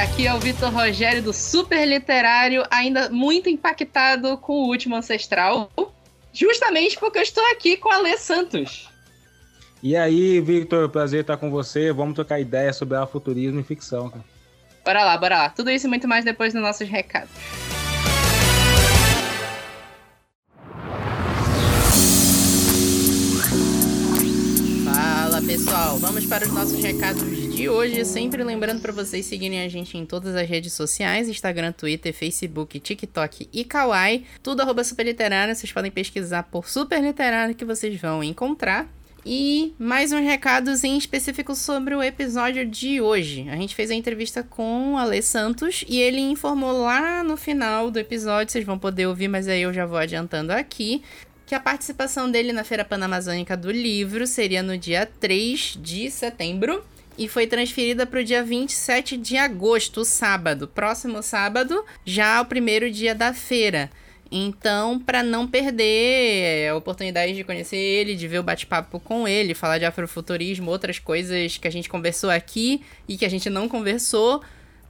aqui é o Vitor Rogério do Super Literário, ainda muito impactado com o último ancestral, justamente porque eu estou aqui com a Lê Santos. E aí, Victor, prazer estar com você. Vamos trocar ideia sobre afuturismo e ficção. Cara. Bora lá, bora lá. Tudo isso e muito mais depois dos nossos recados. Pessoal, vamos para os nossos recados de hoje. Sempre lembrando para vocês seguirem a gente em todas as redes sociais: Instagram, Twitter, Facebook, TikTok e Kawaii. Tudo arroba superliterário. Vocês podem pesquisar por superliterário que vocês vão encontrar. E mais uns recados em específico sobre o episódio de hoje. A gente fez a entrevista com o Ale Santos e ele informou lá no final do episódio, vocês vão poder ouvir, mas aí eu já vou adiantando aqui, que a participação dele na Feira Panamazônica do Livro seria no dia 3 de setembro e foi transferida para o dia 27 de agosto, sábado, próximo sábado, já o primeiro dia da feira. Então, para não perder a oportunidade de conhecer ele, de ver o bate-papo com ele, falar de afrofuturismo, outras coisas que a gente conversou aqui e que a gente não conversou,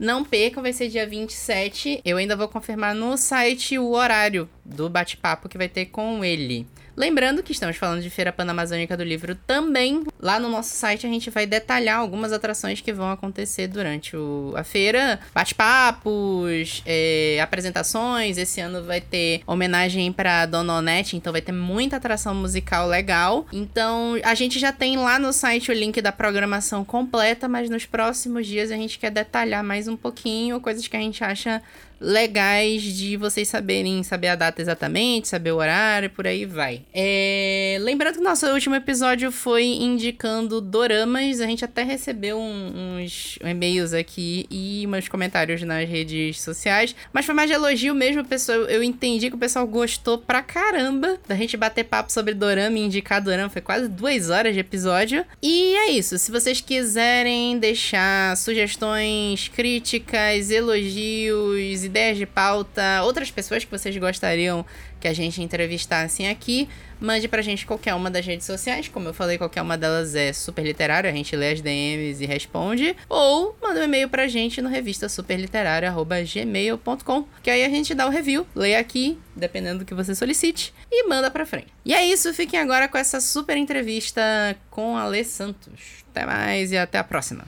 não percam, vai ser dia 27. Eu ainda vou confirmar no site o horário do bate-papo que vai ter com ele. Lembrando que estamos falando de Feira Panamazônica do Livro também. Lá no nosso site a gente vai detalhar algumas atrações que vão acontecer durante o, a feira. Bate-papos, é, apresentações. Esse ano vai ter homenagem para Dona Onete, então vai ter muita atração musical legal. Então a gente já tem lá no site o link da programação completa, mas nos próximos dias a gente quer detalhar mais um pouquinho coisas que a gente acha legais de vocês saberem saber a data exatamente, saber o horário, por aí vai. É... Lembrando que nosso último episódio foi indicando doramas, a gente até recebeu uns e-mails aqui e uns comentários nas redes sociais, mas foi mais de elogio mesmo, pessoal. Eu entendi que o pessoal gostou pra caramba da gente bater papo sobre dorama e indicar dorama, foi quase duas horas de episódio. E é isso, se vocês quiserem deixar sugestões, críticas, elogios, ideias de pauta, outras pessoas que vocês gostariam que a gente entrevistasse aqui, mande pra gente qualquer uma das redes sociais. Como eu falei, qualquer uma delas é super literária, a gente lê as DMs e responde. Ou manda um e-mail pra gente no revista superliterária.gmail.com, que aí a gente dá o review, lê aqui, dependendo do que você solicite, e manda pra frente. E é isso, fiquem agora com essa super entrevista com a Lê Santos. Até mais e até a próxima.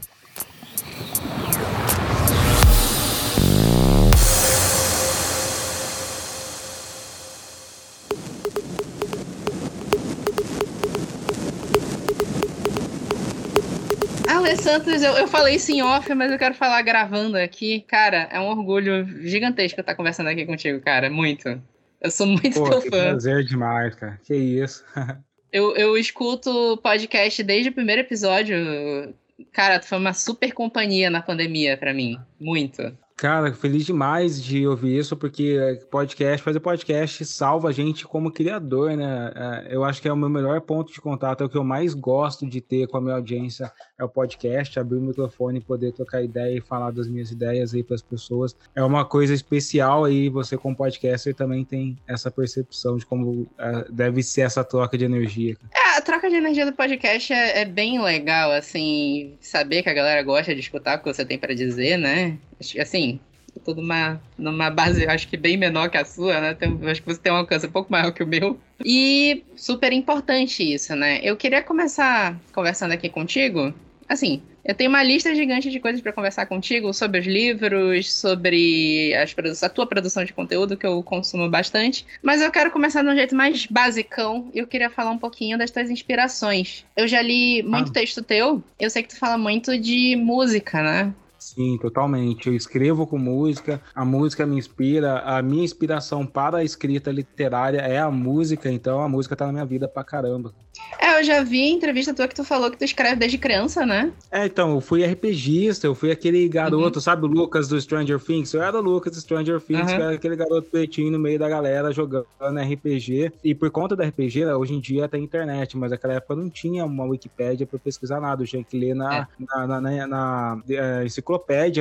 Santos, eu, eu falei isso em off, mas eu quero falar gravando aqui. Cara, é um orgulho gigantesco estar conversando aqui contigo, cara. Muito. Eu sou muito Pô, teu que fã. prazer demais, cara. Que isso. Eu, eu escuto podcast desde o primeiro episódio. Cara, tu foi uma super companhia na pandemia pra mim. Muito. Cara, feliz demais de ouvir isso, porque podcast, fazer podcast salva a gente como criador, né? É, Eu acho que é o meu melhor ponto de contato, é o que eu mais gosto de ter com a minha audiência, é o podcast, abrir o microfone, poder trocar ideia e falar das minhas ideias aí para as pessoas. É uma coisa especial aí, você como podcaster também tem essa percepção de como é, deve ser essa troca de energia. É, a troca de energia do podcast é, é bem legal, assim, saber que a galera gosta de escutar o que você tem pra dizer, né? Assim, tô numa, numa base, acho que bem menor que a sua, né? Tem- acho que você tem um alcance um pouco maior que o meu. E super importante isso, né? Eu queria começar conversando aqui contigo. Assim, eu tenho uma lista gigante de coisas pra conversar contigo sobre os livros, sobre as a tua produção de conteúdo, que eu consumo bastante. Mas eu quero começar de um jeito mais basicão. Eu queria falar um pouquinho das tuas inspirações. Eu já li muito Ah. texto teu. Eu sei que tu fala muito de música, né? Sim, totalmente. Eu escrevo com música, a música me inspira, a minha inspiração para a escrita literária é a música, então a música tá na minha vida pra caramba. É, eu já vi entrevista tua que tu falou que tu escreve desde criança, né? É, então, eu fui RPGista, eu fui aquele garoto, sabe o Lucas do Stranger Things? Eu era o Lucas do Stranger Things, Uhum. que era aquele garoto pretinho no meio da galera jogando RPG. E por conta da RPG, hoje em dia tem internet, mas naquela época não tinha uma Wikipédia pra pesquisar nada. Eu tinha que ler na, na, na, na- na, eh, enciclopédia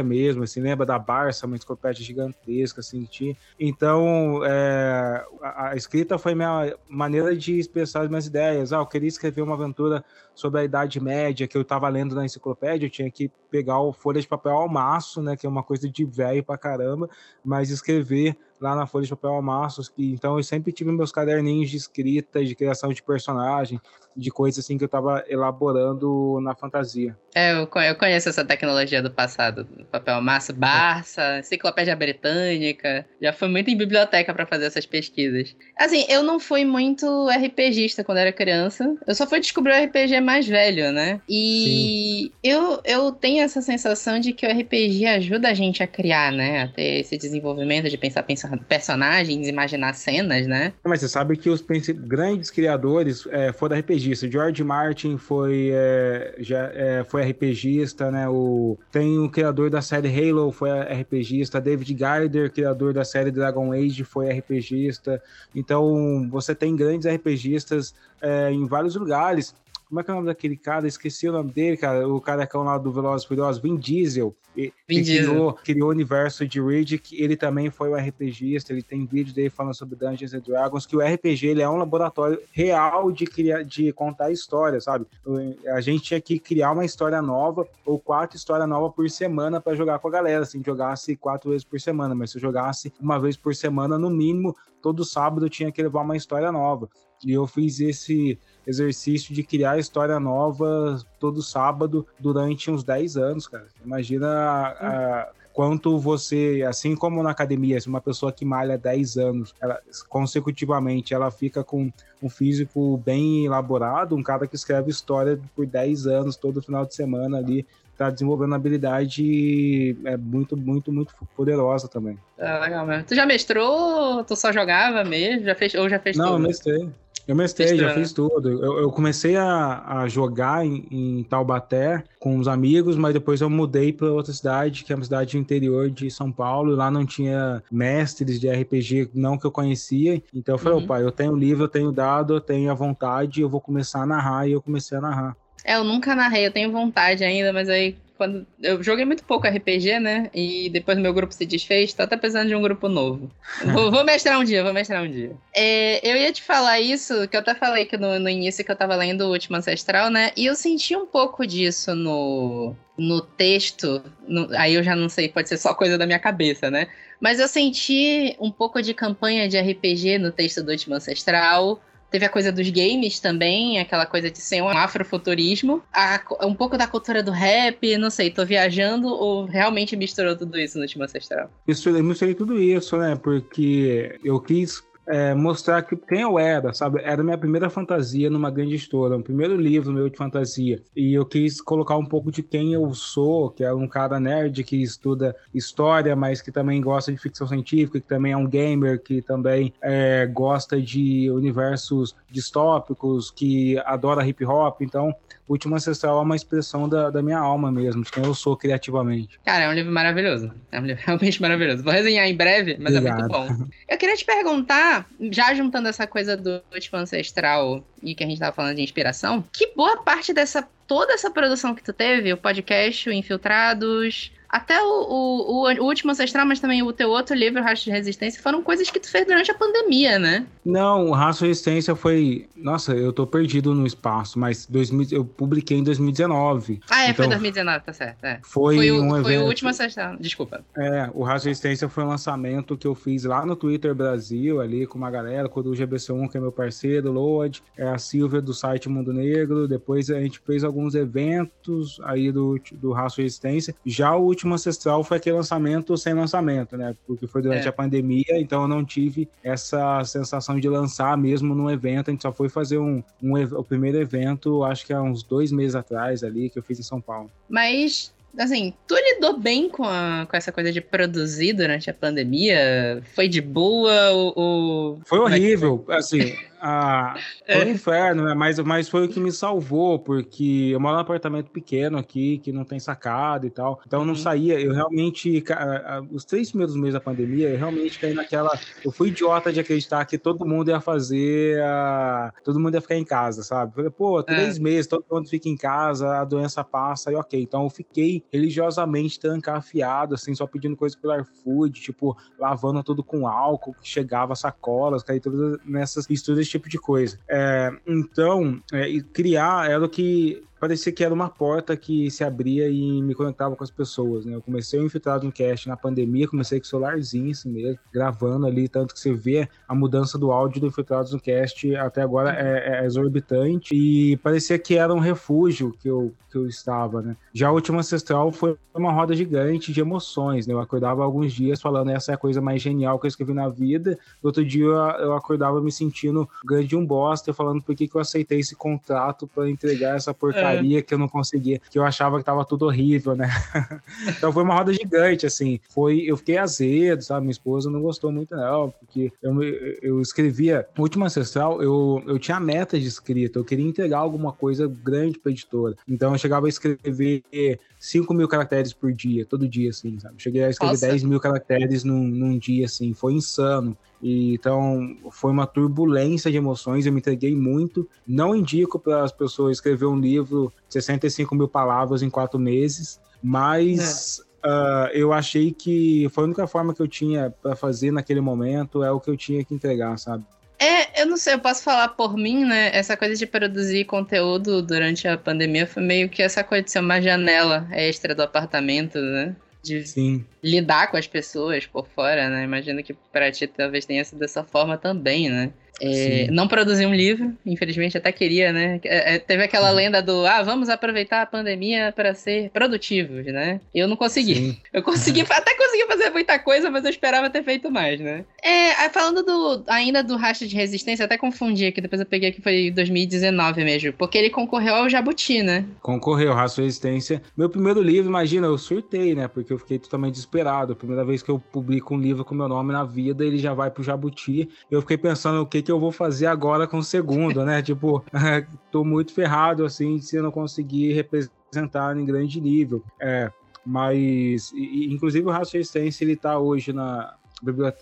mesmo, assim, lembra da Barça, uma enciclopédia gigantesca, assim. Então, é, a, a escrita foi minha maneira de expressar as minhas ideias. Ah, eu queria escrever uma aventura sobre a Idade Média, que eu tava lendo na enciclopédia, eu tinha que pegar o folha de papel ao maço, né, que é uma coisa de velho pra caramba, mas escrever lá na folha de papel ao maço, então eu sempre tive meus caderninhos de escrita, de criação de personagem, de coisas assim que eu estava elaborando na fantasia. É, eu conheço essa tecnologia do passado, papel massa, Barça, enciclopédia britânica. Já fui muito em biblioteca para fazer essas pesquisas. Assim, eu não fui muito RPGista quando era criança. Eu só fui descobrir o RPG mais velho, né? E eu, eu tenho essa sensação de que o RPG ajuda a gente a criar, né? A ter esse desenvolvimento de pensar, pensar personagens, imaginar cenas, né? Mas você sabe que os grandes criadores é, foram RPGistas. George Martin foi, é, já, é, foi RPGista, né? O, tem o criador da série Halo, foi RPGista. David Gaider, criador da série Dragon Age, foi RPGista. Então, você tem grandes RPGistas é, em vários lugares. Como é que é o nome daquele cara? Esqueci o nome dele, cara. O carecão lá do Velozes Furiosos, Vin Diesel. Vin que Diesel. Criou, criou o universo de Riddick. Ele também foi um RPGista. Ele tem vídeo dele falando sobre Dungeons and Dragons. Que o RPG ele é um laboratório real de, criar, de contar histórias, sabe? A gente tinha que criar uma história nova ou quatro histórias novas por semana para jogar com a galera. Assim, jogasse quatro vezes por semana, mas se eu jogasse uma vez por semana, no mínimo, todo sábado eu tinha que levar uma história nova. E eu fiz esse exercício de criar história nova todo sábado durante uns 10 anos, cara. Imagina a, a, quanto você, assim como na academia, se uma pessoa que malha 10 anos, ela, consecutivamente, ela fica com um físico bem elaborado, um cara que escreve história por 10 anos, todo final de semana ali, tá desenvolvendo habilidade é muito, muito, muito poderosa também. Ah, legal mesmo. Tu já mestrou? Tu só jogava mesmo? Já fez, ou já fez Não, tudo? Não, mestrei. Eu mestrei, já fiz tudo. Eu, eu comecei a, a jogar em, em, Taubaté com os amigos, mas depois eu mudei para outra cidade, que é uma cidade interior de São Paulo, lá não tinha mestres de RPG, não que eu conhecia. Então eu falei, uhum. opa, eu tenho livro, eu tenho dado, eu tenho a vontade, eu vou começar a narrar, e eu comecei a narrar. É, eu nunca narrei, eu tenho vontade ainda, mas aí quando eu joguei muito pouco RPG, né? E depois meu grupo se desfez, tô até precisando de um grupo novo. vou, vou mestrar um dia, vou mestrar um dia. É, eu ia te falar isso, que eu até falei que no, no início que eu tava lendo o Último Ancestral, né? E eu senti um pouco disso no, no texto. No, aí eu já não sei, pode ser só coisa da minha cabeça, né? Mas eu senti um pouco de campanha de RPG no texto do Último Ancestral. Teve a coisa dos games também, aquela coisa de ser um afrofuturismo. A, um pouco da cultura do rap, não sei, tô viajando ou realmente misturou tudo isso no Último Ancestral? Misturei, misturei tudo isso, né? Porque eu quis é, mostrar que, quem eu era, sabe? Era minha primeira fantasia numa grande história, o primeiro livro meu de fantasia. E eu quis colocar um pouco de quem eu sou, que é um cara nerd que estuda história, mas que também gosta de ficção científica, que também é um gamer, que também é, gosta de universos distópicos, que adora hip hop. Então, Último Ancestral é uma expressão da, da minha alma mesmo, de quem eu sou criativamente. Cara, é um livro maravilhoso. É um livro realmente maravilhoso. Vou resenhar em breve, mas Obrigado. é muito bom. Eu queria te perguntar, já juntando essa coisa do Último Ancestral e que a gente tava falando de inspiração, que boa parte dessa toda essa produção que tu teve, o podcast, o Infiltrados, até o, o, o, último ancestral, mas também o teu outro livro, Rastro de Resistência, foram coisas que tu fez durante a pandemia, né? Não, o Rastro de Resistência foi. Nossa, eu tô perdido no espaço, mas 2000, eu publiquei em 2019. Ah, é, então, foi 2019, tá certo. É. Foi, foi, um o, evento... foi o último ancestral, desculpa. É, o Rastro de Resistência foi um lançamento que eu fiz lá no Twitter Brasil, ali com uma galera, com o GBC1, que é meu parceiro, Load, é a Silvia do site Mundo Negro. Depois a gente fez alguns eventos aí do, do Rastro de Resistência. Já o último Ancestral foi aquele lançamento sem lançamento, né? Porque foi durante é. a pandemia, então eu não tive essa sensação de lançar mesmo num evento. A gente só foi fazer um, um o primeiro evento, acho que há uns dois meses atrás ali, que eu fiz em São Paulo. Mas assim, tu lidou bem com, a, com essa coisa de produzir durante a pandemia? Foi de boa ou... Foi é horrível, é assim... Ah, foi um é. inferno, né? Mas, mas foi o que me salvou, porque eu moro num apartamento pequeno aqui, que não tem sacada e tal. Então eu não uhum. saía. Eu realmente, os três primeiros meses da pandemia, eu realmente caí naquela. Eu fui idiota de acreditar que todo mundo ia fazer. A... Todo mundo ia ficar em casa, sabe? Falei, pô, três é. meses, todo mundo fica em casa, a doença passa e ok. Então eu fiquei religiosamente trancafiado, assim, só pedindo coisa pelo iFood, tipo, lavando tudo com álcool, que chegava sacolas, caí todas nessas misturas tipo de coisa. É, então, é, criar era o que parecia que era uma porta que se abria e me conectava com as pessoas, né? Eu comecei o Infiltrado no Cast na pandemia, comecei com o celularzinho assim mesmo, gravando ali, tanto que você vê a mudança do áudio do Infiltrados no Cast até agora é, é exorbitante e parecia que era um refúgio que eu, que eu estava, né? Já a última ancestral foi uma roda gigante de emoções, né? Eu acordava alguns dias falando essa é a coisa mais genial que eu escrevi na vida, no outro dia eu acordava me sentindo grande um bosta, falando por que, que eu aceitei esse contrato para entregar essa porcaria que eu não conseguia, que eu achava que tava tudo horrível, né? então foi uma roda gigante, assim. Foi, eu fiquei azedo, sabe? Minha esposa não gostou muito, não, porque eu, eu escrevia. Última Ancestral, eu, eu tinha metas de escrita, eu queria entregar alguma coisa grande pra editora. Então eu chegava a escrever 5 mil caracteres por dia, todo dia, assim, sabe? Cheguei a escrever Nossa. 10 mil caracteres num, num dia, assim, foi insano. E, então, foi uma turbulência de emoções, eu me entreguei muito. Não indico para as pessoas escrever um livro de 65 mil palavras em quatro meses, mas é. uh, eu achei que foi a única forma que eu tinha para fazer naquele momento, é o que eu tinha que entregar, sabe? É, eu não sei, eu posso falar por mim, né? Essa coisa de produzir conteúdo durante a pandemia foi meio que essa coisa de ser uma janela extra do apartamento, né? De Sim. lidar com as pessoas por fora, né? Imagino que para ti talvez tenha sido dessa forma também, né? É, não produzi um livro, infelizmente até queria, né? É, é teve aquela lenda do ah, vamos aproveitar a pandemia para ser produtivos, né? Eu não consegui. Sim. Eu consegui, até consegui fazer muita coisa, mas eu esperava ter feito mais, né? É, falando do, ainda do Racha de Resistência, até confundi aqui, depois eu peguei que foi 2019 mesmo, porque ele concorreu ao Jabuti, né? Concorreu, Racha de Resistência. Meu primeiro livro, imagina, eu surtei, né? Porque eu fiquei totalmente desesperado. A primeira vez que eu publico um livro com meu nome na vida, ele já vai pro Jabuti. Eu fiquei pensando o que que que eu vou fazer agora com o segundo, né? tipo, tô muito ferrado, assim, se eu não conseguir representar em grande nível. É, mas, e, inclusive o Resistência, ele tá hoje na,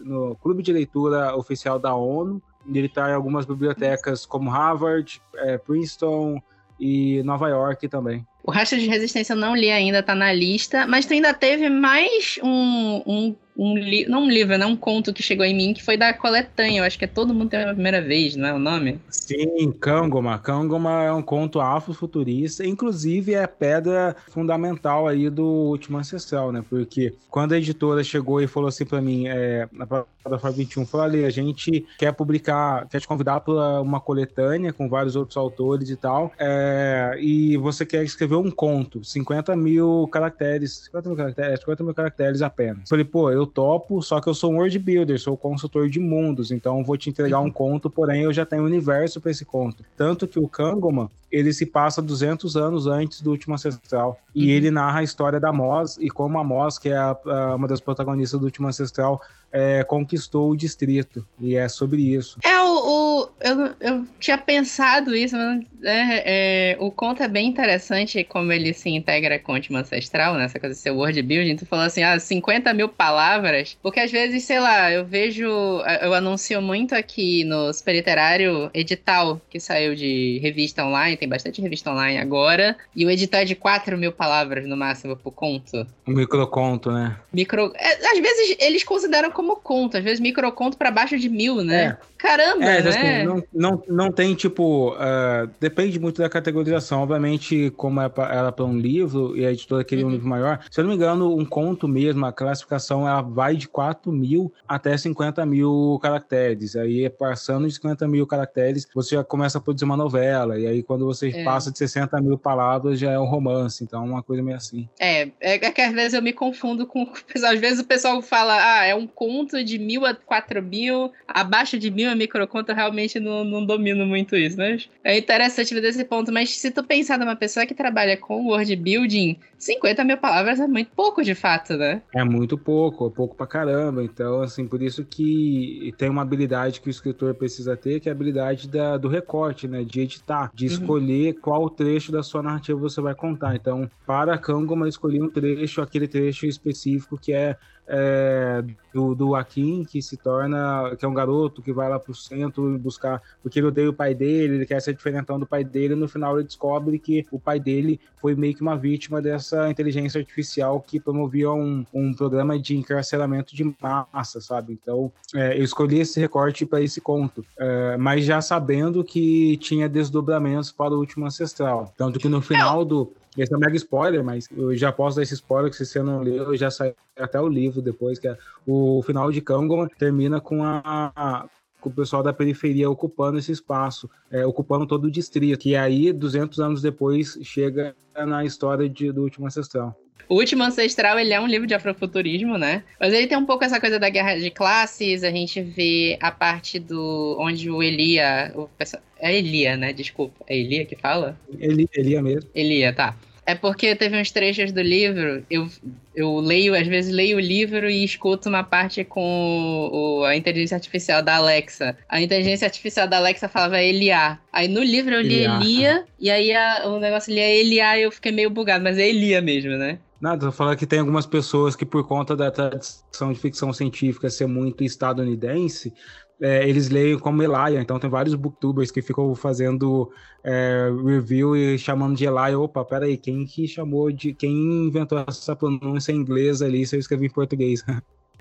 no Clube de Leitura Oficial da ONU, ele está em algumas bibliotecas como Harvard, é, Princeton e Nova York também. O Racha de Resistência eu não li ainda, tá na lista, mas tu ainda teve mais um, um um livro, não um livro, né? Um conto que chegou em mim que foi da coletânea. Eu acho que é Todo Mundo Tem a Primeira Vez, não é o nome? Sim, Kangoma. Kangoma é um conto afrofuturista, inclusive é pedra fundamental aí do Último Ancestral, né? Porque quando a editora chegou e falou assim para mim, é, na plataforma 21, falou ali, a gente quer publicar, quer te convidar para uma coletânea com vários outros autores e tal, é, e você quer escrever um conto, 50 mil caracteres, 50 mil caracteres, 50 mil caracteres apenas. Falei, pô, eu topo, só que eu sou um world builder, sou consultor de mundos, então vou te entregar um uhum. conto, porém eu já tenho um universo para esse conto. Tanto que o Kangoman, ele se passa 200 anos antes do último ancestral. E uhum. ele narra a história da Mos e como a Mos, que é a, a, uma das protagonistas do último ancestral, é, conquistou o distrito. E é sobre isso. É, o, o eu, eu tinha pensado isso, mas é, é, o conto é bem interessante como ele se integra com o último ancestral, né? Essa coisa de ser word building. Tu falou assim, ah, 50 mil palavras. Porque às vezes, sei lá, eu vejo. Eu anuncio muito aqui no Super Literário edital que saiu de revista online tem bastante revista online agora. E o edital é de 4 mil palavras no máximo por conto. Um microconto, né? Micro... É, às vezes eles consideram como conto, às vezes microconto para baixo de mil, né? É. Caramba, é, assim, né? Assim, não, não, não tem, tipo... Uh, depende muito da categorização. Obviamente, como é ela para um livro e a editora queria uhum. um livro maior, se eu não me engano, um conto mesmo, a classificação, ela vai de 4 mil até 50 mil caracteres. Aí, passando de 50 mil caracteres, você já começa a produzir uma novela. E aí, quando você é. passa de 60 mil palavras, já é um romance. Então, é uma coisa meio assim. É, é, é que às vezes eu me confundo com... Às vezes o pessoal fala, ah, é um conto de mil a 4 mil, abaixo de mil a microconta realmente não, não domino muito isso, né? É interessante ver desse ponto, mas se tu pensar numa pessoa que trabalha com word building, 50 mil palavras é muito pouco de fato, né? É muito pouco, é pouco pra caramba. Então, assim, por isso que tem uma habilidade que o escritor precisa ter, que é a habilidade da, do recorte, né? De editar, de uhum. escolher qual trecho da sua narrativa você vai contar. Então, para Kangoma, eu escolhi um trecho, aquele trecho específico que é é, do, do Akin, que se torna, que é um garoto que vai lá pro centro buscar, porque ele odeia o pai dele, ele quer ser diferentão do pai dele, e no final ele descobre que o pai dele foi meio que uma vítima dessa inteligência artificial que promovia um, um programa de encarceramento de massa, sabe? Então, é, eu escolhi esse recorte para esse conto, é, mas já sabendo que tinha desdobramentos para o último ancestral. Tanto que no final do, esse é um mega spoiler, mas eu já posso dar esse spoiler que se você não leu, já saiu até o livro depois, que é o final de Kangoman termina com a, a com o pessoal da periferia ocupando esse espaço, é, ocupando todo o distrito, que aí, 200 anos depois, chega na história de, do Último Ancestral. O Último Ancestral, ele é um livro de afrofuturismo, né? Mas ele tem um pouco essa coisa da guerra de classes, a gente vê a parte do... onde o Elia... O, é Elia, né? Desculpa. É Elia que fala? Eli, Elia mesmo. Elia, tá. É porque teve uns trechos do livro, eu, eu leio, às vezes leio o livro e escuto uma parte com o, a inteligência artificial da Alexa. A inteligência artificial da Alexa falava Elia. Aí no livro eu li Elia, Elia e aí a, o negócio é Elia e eu fiquei meio bugado, mas é Elia mesmo, né? Nada, eu falar que tem algumas pessoas que, por conta da tradição de ficção científica ser muito estadunidense, é, eles leem como Elia, então tem vários booktubers que ficam fazendo é, review e chamando de Elia. Opa, peraí, quem que chamou de. Quem inventou essa pronúncia em inglês ali se eu escrevi em português?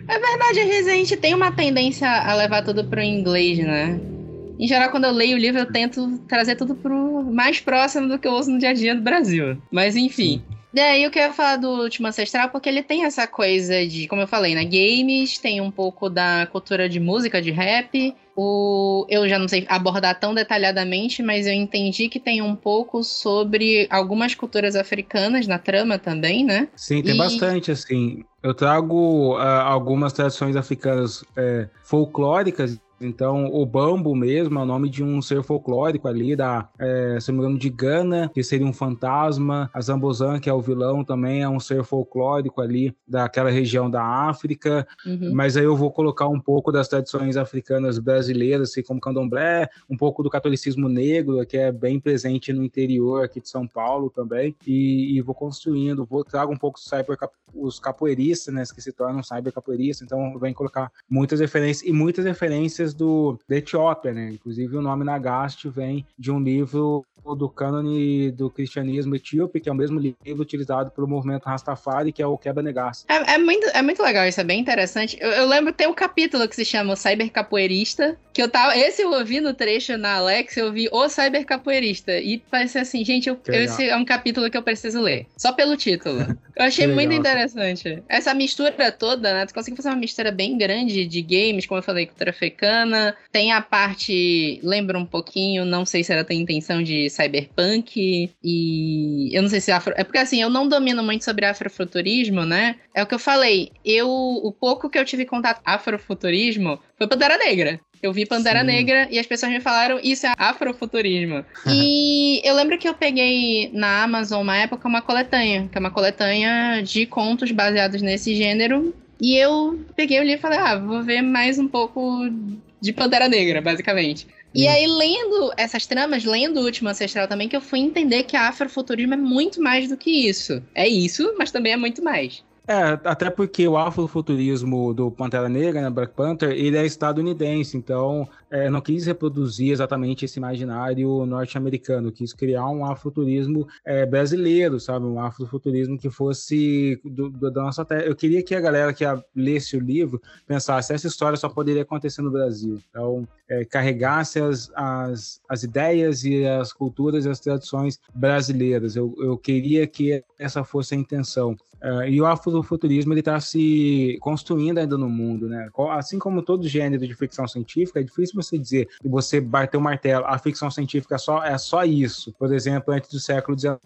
É verdade, às vezes a gente tem uma tendência a levar tudo pro inglês, né? Em geral, quando eu leio o livro, eu tento trazer tudo pro mais próximo do que eu uso no dia a dia do Brasil. Mas enfim. Sim. Daí eu quero falar do Último Ancestral porque ele tem essa coisa de, como eu falei, né? Games, tem um pouco da cultura de música, de rap. O, eu já não sei abordar tão detalhadamente, mas eu entendi que tem um pouco sobre algumas culturas africanas na trama também, né? Sim, tem e... bastante, assim. Eu trago uh, algumas tradições africanas é, folclóricas então, o Bambo mesmo é o nome de um ser folclórico ali, da, é, se não me engano, de Gana, que seria um fantasma. A Zambozan, que é o vilão, também é um ser folclórico ali daquela região da África. Uhum. Mas aí eu vou colocar um pouco das tradições africanas brasileiras, assim como candomblé, um pouco do catolicismo negro, que é bem presente no interior aqui de São Paulo também. E, e vou construindo, vou trago um pouco cyber, os capoeiristas, né, que se tornam cyber capoeiristas. Então, vou colocar muitas referências e muitas referências do, da Etiópia, né? Inclusive o nome Nagaste vem de um livro do cânone do cristianismo etíope, que é o mesmo livro utilizado pelo movimento Rastafari, que é o Quebra Negasse. É, é, muito, é muito legal, isso é bem interessante. Eu, eu lembro tem um capítulo que se chama Cyber Capoeirista, que eu tava. Esse eu ouvi no trecho na Alex, eu vi o Cyber Capoeirista. E parece assim, gente, eu, esse é um capítulo que eu preciso ler. Só pelo título. Eu achei muito interessante. Essa mistura toda, né? Tu consegue fazer uma mistura bem grande de games, como eu falei, cultura africana. Tem a parte. Lembra um pouquinho, não sei se ela tem intenção de cyberpunk e eu não sei se afro... é porque assim, eu não domino muito sobre afrofuturismo, né? É o que eu falei, eu o pouco que eu tive contato com afrofuturismo foi Pantera Negra. Eu vi Pantera Sim. Negra e as pessoas me falaram isso é afrofuturismo. e eu lembro que eu peguei na Amazon uma época uma coletânea, que é uma coletânea de contos baseados nesse gênero. E eu peguei o livro e falei, ah, vou ver mais um pouco de Pantera Negra, basicamente. E aí, lendo essas tramas, lendo o Último Ancestral também, que eu fui entender que a afrofuturismo é muito mais do que isso. É isso, mas também é muito mais. É, até porque o afrofuturismo do Pantera Negra, né, Black Panther, ele é estadunidense, então é, não quis reproduzir exatamente esse imaginário norte-americano, quis criar um afrofuturismo é, brasileiro, sabe, um afrofuturismo que fosse do, do, da nossa terra. Eu queria que a galera que lesse o livro pensasse, essa história só poderia acontecer no Brasil, então é, carregasse as, as, as ideias e as culturas e as tradições brasileiras. Eu, eu queria que essa fosse a intenção. Uh, e o afrofuturismo está se construindo ainda no mundo, né? Assim como todo gênero de ficção científica, é difícil você dizer que você bater o martelo, a ficção científica é só, é só isso. Por exemplo, antes do século XIX,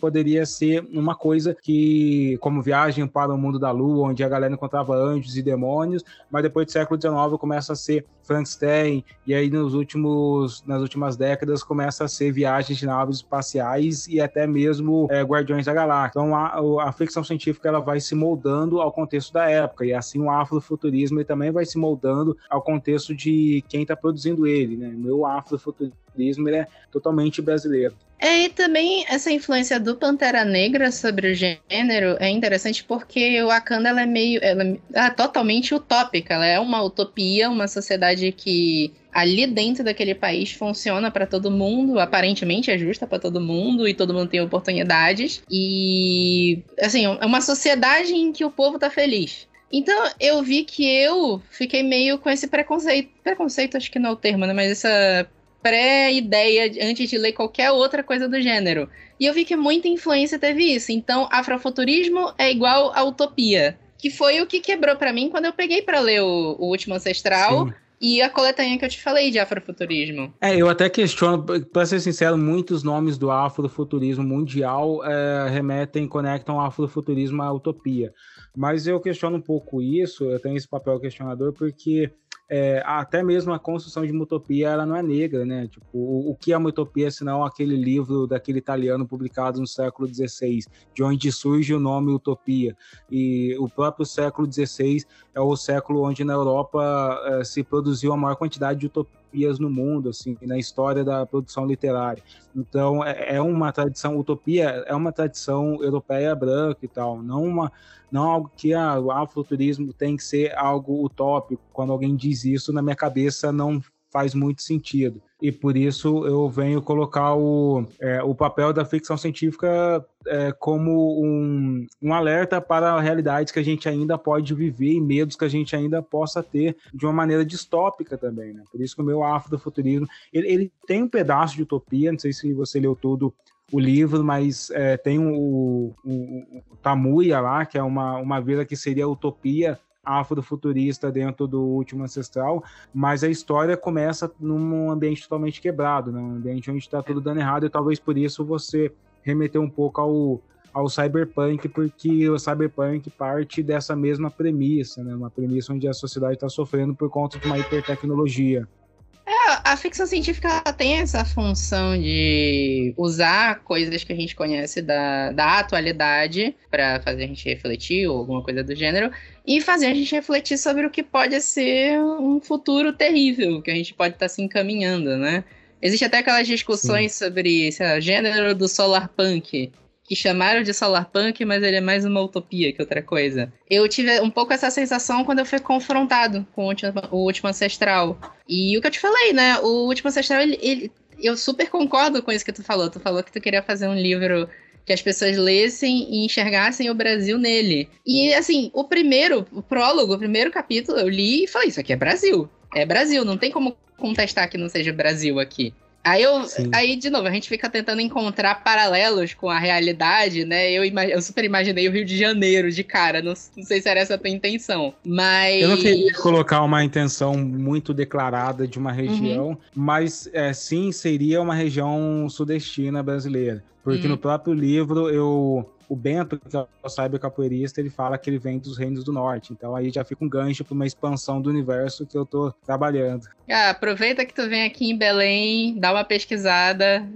poderia ser uma coisa que, como viagem para o mundo da lua, onde a galera encontrava anjos e demônios, mas depois do século XIX começa a ser Frankenstein, e aí nos últimos, nas últimas décadas começa a ser viagens de naves espaciais e até mesmo é, Guardiões da Galáxia. Então a, a ficção científica ela vai se moldando ao contexto da época, e assim o afrofuturismo ele também vai se moldando ao contexto de quem está produzindo ele. Né? Meu afrofuturismo afrofuturismo é totalmente brasileiro. É, e também essa influência do Pantera Negra sobre o gênero é interessante porque o Wakanda ela é meio. Ela é totalmente utópica. Ela é uma utopia, uma sociedade que ali dentro daquele país funciona para todo mundo, aparentemente é justa para todo mundo e todo mundo tem oportunidades. E assim, é uma sociedade em que o povo tá feliz. Então eu vi que eu fiquei meio com esse preconceito. Preconceito, acho que não é o termo, né? Mas essa pré-ideia antes de ler qualquer outra coisa do gênero. E eu vi que muita influência teve isso. Então, afrofuturismo é igual a utopia. Que foi o que quebrou para mim quando eu peguei para ler o, o Último Ancestral. Sim. E a coletânea que eu te falei de afrofuturismo. É, eu até questiono, para ser sincero, muitos nomes do afrofuturismo mundial é, remetem, conectam afrofuturismo à utopia. Mas eu questiono um pouco isso, eu tenho esse papel questionador, porque é, até mesmo a construção de uma utopia ela não é negra, né? Tipo, o, o, que é uma utopia senão aquele livro daquele italiano publicado no século XVI, de onde surge o nome utopia. E o próprio século XVI é o século onde na Europa é, se produziu a maior quantidade de utopias no mundo, assim, na história da produção literária. Então, é, é uma tradição, utopia é uma tradição europeia branca e tal, não uma não algo que ah, o afrofuturismo tem que ser algo utópico. Quando alguém diz isso, na minha cabeça não faz muito sentido. E por isso eu venho colocar o, é, o papel da ficção científica é, como um, um alerta para realidades que a gente ainda pode viver e medos que a gente ainda possa ter de uma maneira distópica também. Né? Por isso que o meu afrofuturismo ele, ele tem um pedaço de utopia, não sei se você leu todo o livro, mas é, tem o, o, o, lá, que é uma, uma vila que seria utopia afrofuturista dentro do último ancestral, mas a história começa num ambiente totalmente quebrado, né? um ambiente onde está tudo dando errado, e talvez por isso você remeteu um pouco ao, ao cyberpunk, porque o cyberpunk parte dessa mesma premissa, né? uma premissa onde a sociedade está sofrendo por conta de uma hipertecnologia. A ficção científica tem essa função de usar coisas que a gente conhece da, da atualidade para fazer a gente refletir ou alguma coisa do gênero e fazer a gente refletir sobre o que pode ser um futuro terrível que a gente pode estar tá se encaminhando, né? Existe até aquelas discussões Sim. sobre o gênero do solar punk, que chamaram de Solarpunk, mas ele é mais uma utopia que outra coisa. Eu tive um pouco essa sensação quando eu fui confrontado com o Último, o último Ancestral. E o que eu te falei, né? O Último Ancestral, ele, ele, eu super concordo com isso que tu falou. Tu falou que tu queria fazer um livro que as pessoas lessem e enxergassem o Brasil nele. E assim, o primeiro, o prólogo, o primeiro capítulo, eu li e falei: Isso aqui é Brasil. É Brasil, não tem como contestar que não seja Brasil aqui. Aí, eu, aí, de novo, a gente fica tentando encontrar paralelos com a realidade, né? Eu, eu super imaginei o Rio de Janeiro de cara, não, não sei se era essa a tua intenção, mas... Eu não queria colocar uma intenção muito declarada de uma região, uhum. mas é, sim, seria uma região sudestina brasileira. Porque uhum. no próprio livro eu o Bento, que é o cyber capoeirista, ele fala que ele vem dos reinos do norte. Então aí já fica um gancho para uma expansão do universo que eu tô trabalhando. Ah, aproveita que tu vem aqui em Belém, dá uma pesquisada.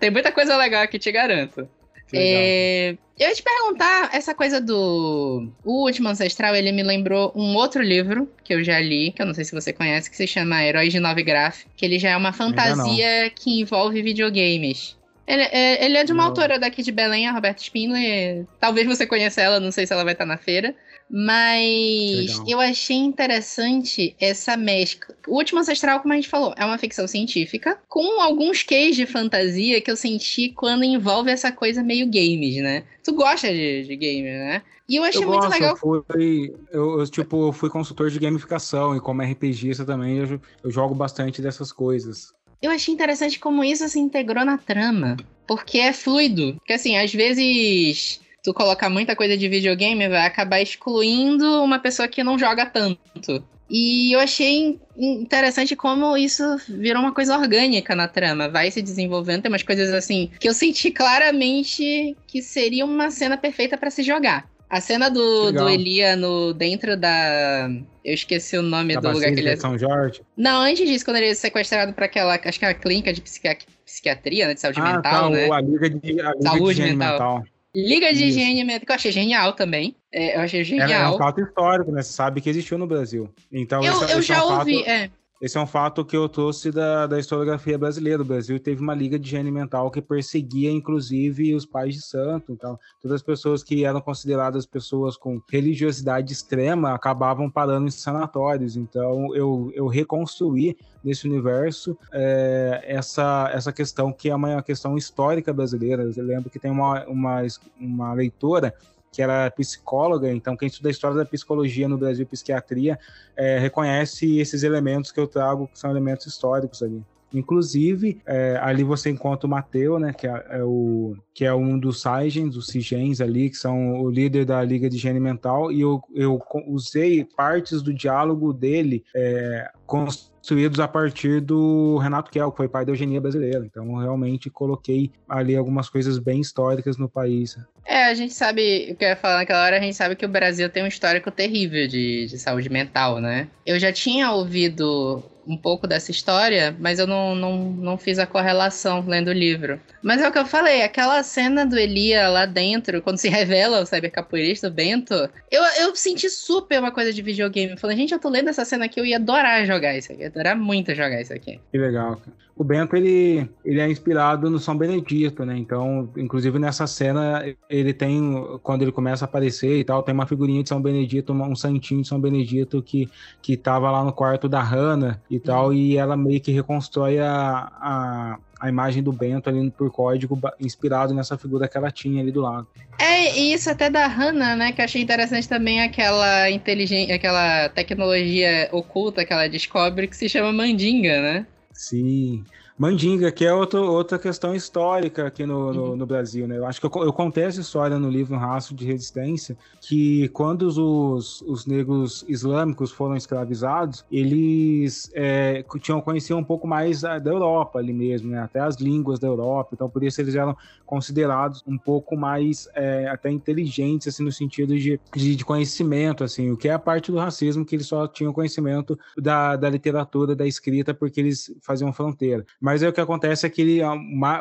Tem muita coisa legal aqui, te garanto. É, eu ia te perguntar, essa coisa do o Último Ancestral, ele me lembrou um outro livro que eu já li, que eu não sei se você conhece, que se chama Heróis de Nove Graf, que ele já é uma fantasia que envolve videogames. Ele, é, ele é de uma não. autora daqui de Belém, a Roberta Spindler. Talvez você conheça ela, não sei se ela vai estar na feira. Mas eu achei interessante essa mescla. O Último Ancestral, como a gente falou, é uma ficção científica com alguns queijos de fantasia que eu senti quando envolve essa coisa meio games, né? Tu gosta de, de games, né? E eu achei eu muito gosto, legal. Eu, fui, eu, eu, tipo, fui consultor de gamificação e como RPGista também eu, eu jogo bastante dessas coisas eu achei interessante como isso se integrou na trama. Porque é fluido. Porque assim, às vezes tu colocar muita coisa de videogame vai acabar excluindo uma pessoa que não joga tanto. E eu achei interessante como isso virou uma coisa orgânica na trama. Vai se desenvolvendo, tem umas coisas assim que eu senti claramente que seria uma cena perfeita para se jogar. A cena do, do Elia no, dentro da. Eu esqueci o nome da do lugar que ele é. São Jorge? Não, antes disso, quando ele é sequestrado para aquela. Acho que é a clínica de psiquiatria, né? De saúde ah, mental, tá, né? A Liga de, a Liga saúde de mental. mental. Liga de Isso. Higiene Mental, que eu achei genial também. É, eu achei genial. É, um fato histórico, né? Você sabe que existiu no Brasil. Então, eu, eu já é um ouvi, fato... é. Esse é um fato que eu trouxe da, da historiografia brasileira. O Brasil teve uma liga de higiene mental que perseguia, inclusive, os pais de santo. Então, todas as pessoas que eram consideradas pessoas com religiosidade extrema acabavam parando em sanatórios. Então, eu, eu reconstruí nesse universo é, essa, essa questão que é uma questão histórica brasileira. Eu lembro que tem uma, uma, uma leitora que era psicóloga, então quem estuda a história da psicologia no Brasil, psiquiatria, é, reconhece esses elementos que eu trago, que são elementos históricos ali. Inclusive, é, ali você encontra o Mateu, né, que é, é, o, que é um dos Saigens, os Sigens ali, que são o líder da Liga de Higiene Mental, e eu, eu usei partes do diálogo dele é, construídos a partir do Renato Kell, que foi pai da eugenia brasileira. Então, realmente coloquei ali algumas coisas bem históricas no país. É, a gente sabe, o que eu ia falar naquela hora, a gente sabe que o Brasil tem um histórico terrível de, de saúde mental, né? Eu já tinha ouvido um pouco dessa história, mas eu não, não, não fiz a correlação lendo o livro. Mas é o que eu falei, aquela cena do Elia lá dentro, quando se revela o cybercapoeirista, o Bento, eu, eu senti super uma coisa de videogame. Eu falei, gente, eu tô lendo essa cena aqui, eu ia adorar jogar isso aqui, ia adorar muito jogar isso aqui. Que legal, cara. O Bento, ele, ele é inspirado no São Benedito, né? Então, inclusive nessa cena, ele tem, quando ele começa a aparecer e tal, tem uma figurinha de São Benedito, um santinho de São Benedito que, que tava lá no quarto da Hannah e tal, e ela meio que reconstrói a, a, a imagem do Bento ali por código, inspirado nessa figura que ela tinha ali do lado. É, e isso até da Hannah, né, que eu achei interessante também aquela inteligência, aquela tecnologia oculta que ela descobre que se chama Mandinga, né? Sim. Mandinga, que é outro, outra questão histórica aqui no, no, uhum. no, Brasil, né? Eu acho que eu, eu contei essa história no livro Um Rastro de Resistência, que quando os, os negros islâmicos foram escravizados, eles é, tinham conhecido um pouco mais da Europa ali mesmo, né? Até as línguas da Europa, então por isso eles eram considerados um pouco mais é, até inteligentes, assim, no sentido de, de, de, conhecimento, assim, o que é a parte do racismo, que eles só tinham conhecimento da, da literatura, da escrita, porque eles faziam fronteira. Mas aí o que acontece é que ele,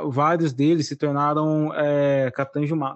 vários deles se tornaram é,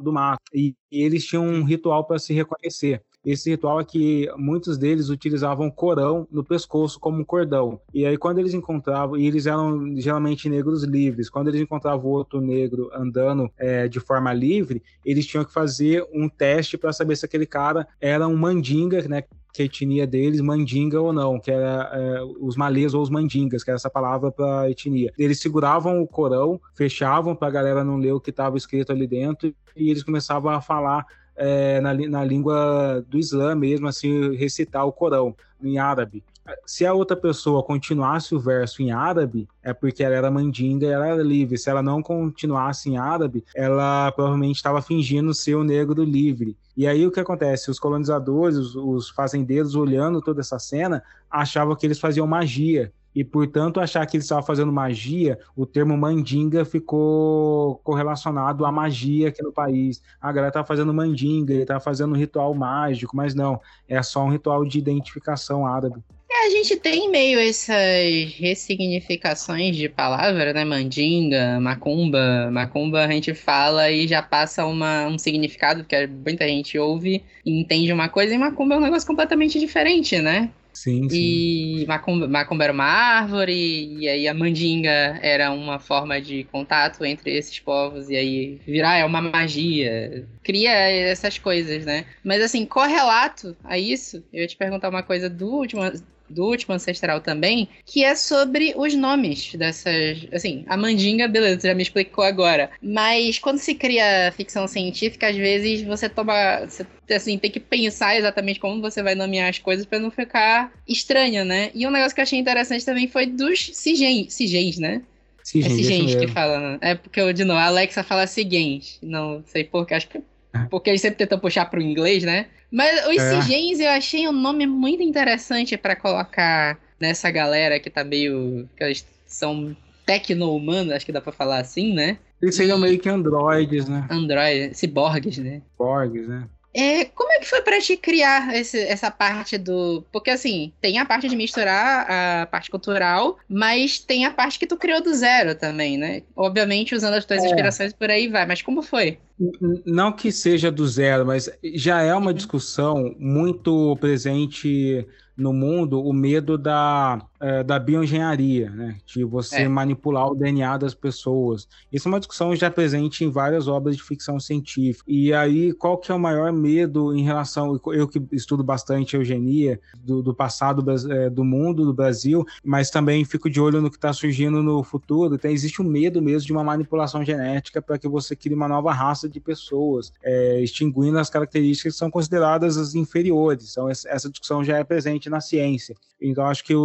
do mato e eles tinham um ritual para se reconhecer. Esse ritual é que muitos deles utilizavam corão no pescoço como um cordão. E aí, quando eles encontravam, e eles eram geralmente negros livres, quando eles encontravam outro negro andando é, de forma livre, eles tinham que fazer um teste para saber se aquele cara era um mandinga, né? que a etnia deles, mandinga ou não, que era é, os malês ou os mandingas, que era essa palavra para etnia. Eles seguravam o Corão, fechavam para a galera não ler o que estava escrito ali dentro e eles começavam a falar é, na, na língua do Islã mesmo, assim, recitar o Corão em árabe. Se a outra pessoa continuasse o verso em árabe, é porque ela era mandinga e ela era livre. Se ela não continuasse em árabe, ela provavelmente estava fingindo ser o negro livre. E aí o que acontece? Os colonizadores, os, os fazendeiros, olhando toda essa cena, achavam que eles faziam magia e, portanto, achar que ele estava fazendo magia, o termo mandinga ficou correlacionado à magia aqui no país. A galera tá fazendo mandinga, ele tá fazendo um ritual mágico, mas não, é só um ritual de identificação árabe. É, a gente tem meio essas ressignificações de palavra, né? Mandinga, macumba. Macumba a gente fala e já passa uma, um significado, porque muita gente ouve e entende uma coisa, e macumba é um negócio completamente diferente, né? Sim, sim. E macumba, macumba era uma árvore, e aí a mandinga era uma forma de contato entre esses povos, e aí virar é uma magia. Cria essas coisas, né? Mas assim, correlato a isso, eu ia te perguntar uma coisa do último, do último ancestral também, que é sobre os nomes dessas. Assim, a mandinga, beleza, já me explicou agora. Mas quando se cria ficção científica, às vezes você toma. Você, assim, tem que pensar exatamente como você vai nomear as coisas para não ficar estranho, né? E um negócio que eu achei interessante também foi dos sigens, sigens né? Sigens, é sigens que fala, né? É porque, de novo, a Alexa fala sigens. Não sei porquê, acho que porque eles sempre tentam puxar pro inglês, né? Mas os é. Sigens eu achei um nome muito interessante para colocar nessa galera que tá meio. que eles são tecno-humanos, acho que dá pra falar assim, né? Eles seriam meio que androides, né? Androides, ciborgues, né? Ciborgues, né? É, como é que foi para te criar esse, essa parte do. Porque assim, tem a parte de misturar a parte cultural, mas tem a parte que tu criou do zero também, né? Obviamente usando as tuas é. inspirações por aí vai, mas como foi? Não que seja do zero, mas já é uma uhum. discussão muito presente no mundo o medo da é, da bioengenharia, né? De você é. manipular o DNA das pessoas. Isso é uma discussão já presente em várias obras de ficção científica. E aí, qual que é o maior medo em relação... Eu que estudo bastante eugenia do, do passado é, do mundo, do Brasil, mas também fico de olho no que está surgindo no futuro. Então, existe um medo mesmo de uma manipulação genética para que você crie uma nova raça de pessoas, é, extinguindo as características que são consideradas as inferiores. Então, essa discussão já é presente na ciência. Então, acho que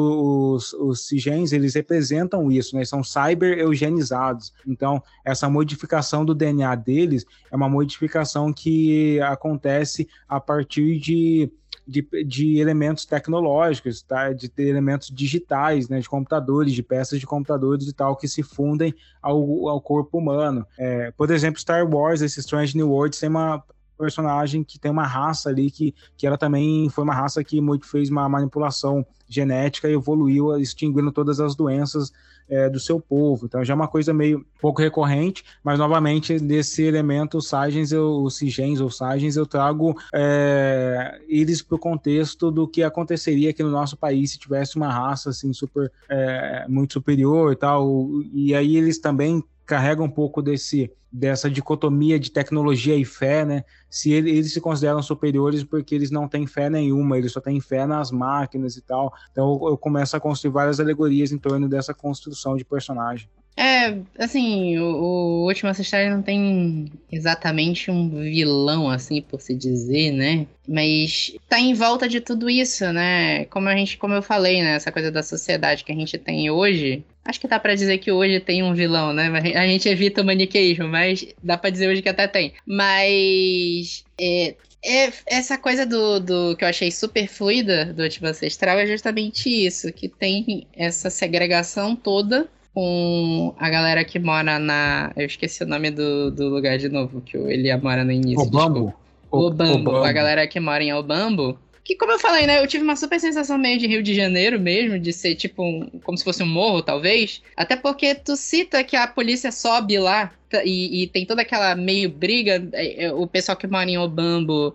os, os CIGENs, eles representam isso, né? São cyber-eugenizados. Então, essa modificação do DNA deles é uma modificação que acontece a partir de de, de, elementos tecnológicos, tá? de elementos digitais, né? de computadores, de peças de computadores e tal, que se fundem ao, ao corpo humano. É, por exemplo, Star Wars, esse Strange New Worlds, tem uma personagem que tem uma raça ali que, que ela também foi uma raça que muito fez uma manipulação genética e evoluiu extinguindo todas as doenças é, do seu povo. Então já é uma coisa meio pouco recorrente, mas novamente desse elemento Sagens, eu, Sigens ou Sagens, eu trago é, eles para o contexto do que aconteceria aqui no nosso país se tivesse uma raça assim super é, muito superior e tal. E aí eles também carrega um pouco desse dessa dicotomia de tecnologia e fé, né? Se ele, eles se consideram superiores porque eles não têm fé nenhuma, eles só têm fé nas máquinas e tal. Então eu, eu começo a construir várias alegorias em torno dessa construção de personagem. É, assim, o, o Último Ancestral não tem exatamente um vilão, assim, por se dizer, né? Mas tá em volta de tudo isso, né? Como a gente, como eu falei, né? Essa coisa da sociedade que a gente tem hoje. Acho que dá para dizer que hoje tem um vilão, né? A gente evita o maniqueísmo, mas dá para dizer hoje que até tem. Mas é, é, essa coisa do, do que eu achei super fluida do Último Ancestral é justamente isso, que tem essa segregação toda com a galera que mora na. Eu esqueci o nome do, do lugar de novo, que ele mora no início. Obambo? Obambo. Obambo. A galera que mora em Obambo. Que, como eu falei, né? Eu tive uma super sensação meio de Rio de Janeiro mesmo, de ser tipo um, como se fosse um morro, talvez. Até porque tu cita que a polícia sobe lá e, e, tem toda aquela meio briga. É, é, o pessoal que mora em Obambo,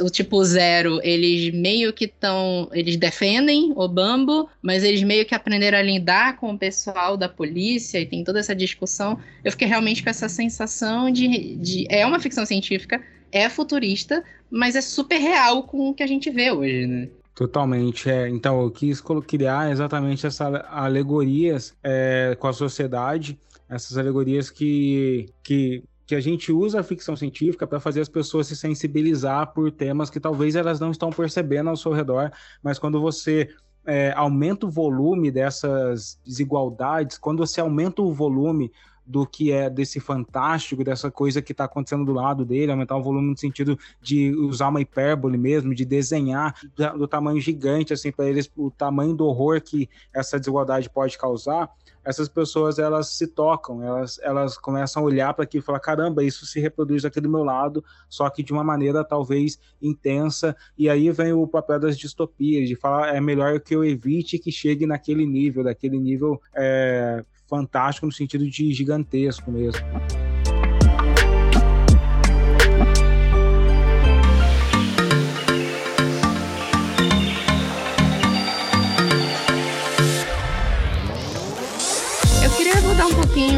o tipo zero, eles meio que estão. Eles defendem Obambo, mas eles meio que aprenderam a lidar com o pessoal da polícia e tem toda essa discussão. Eu fiquei realmente com essa sensação de. de é uma ficção científica, é futurista, mas é super real com o que a gente vê hoje, né? Totalmente, é. Então, eu quis criar exatamente essas alegorias é, com a sociedade essas alegorias que, que, que a gente usa a ficção científica para fazer as pessoas se sensibilizar por temas que talvez elas não estão percebendo ao seu redor, mas quando você é, aumenta o volume dessas desigualdades, quando você aumenta o volume do que é desse fantástico, dessa coisa que está acontecendo do lado dele, aumentar o volume no sentido de usar uma hipérbole mesmo, de desenhar do tamanho gigante, assim, para eles, o tamanho do horror que essa desigualdade pode causar, essas pessoas elas se tocam, elas, elas começam a olhar para aquilo e falar: caramba, isso se reproduz aqui do meu lado, só que de uma maneira talvez intensa. E aí vem o papel das distopias, de falar: é melhor que eu evite que chegue naquele nível, daquele nível é, fantástico no sentido de gigantesco mesmo.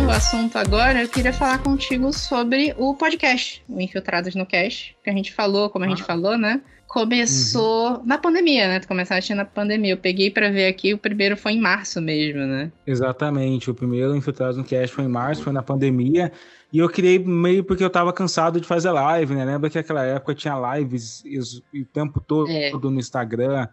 O assunto agora, eu queria falar contigo sobre o podcast, o Infiltrados no Cash, que a gente falou, como a gente ah. falou, né? Começou uhum. na pandemia, né? Tu começaste na pandemia. Eu peguei para ver aqui, o primeiro foi em março mesmo, né? Exatamente. O primeiro Infiltrados no Cash foi em março, foi na pandemia. E eu criei meio porque eu tava cansado de fazer live, né? Lembra que naquela época tinha lives o tempo todo é. no Instagram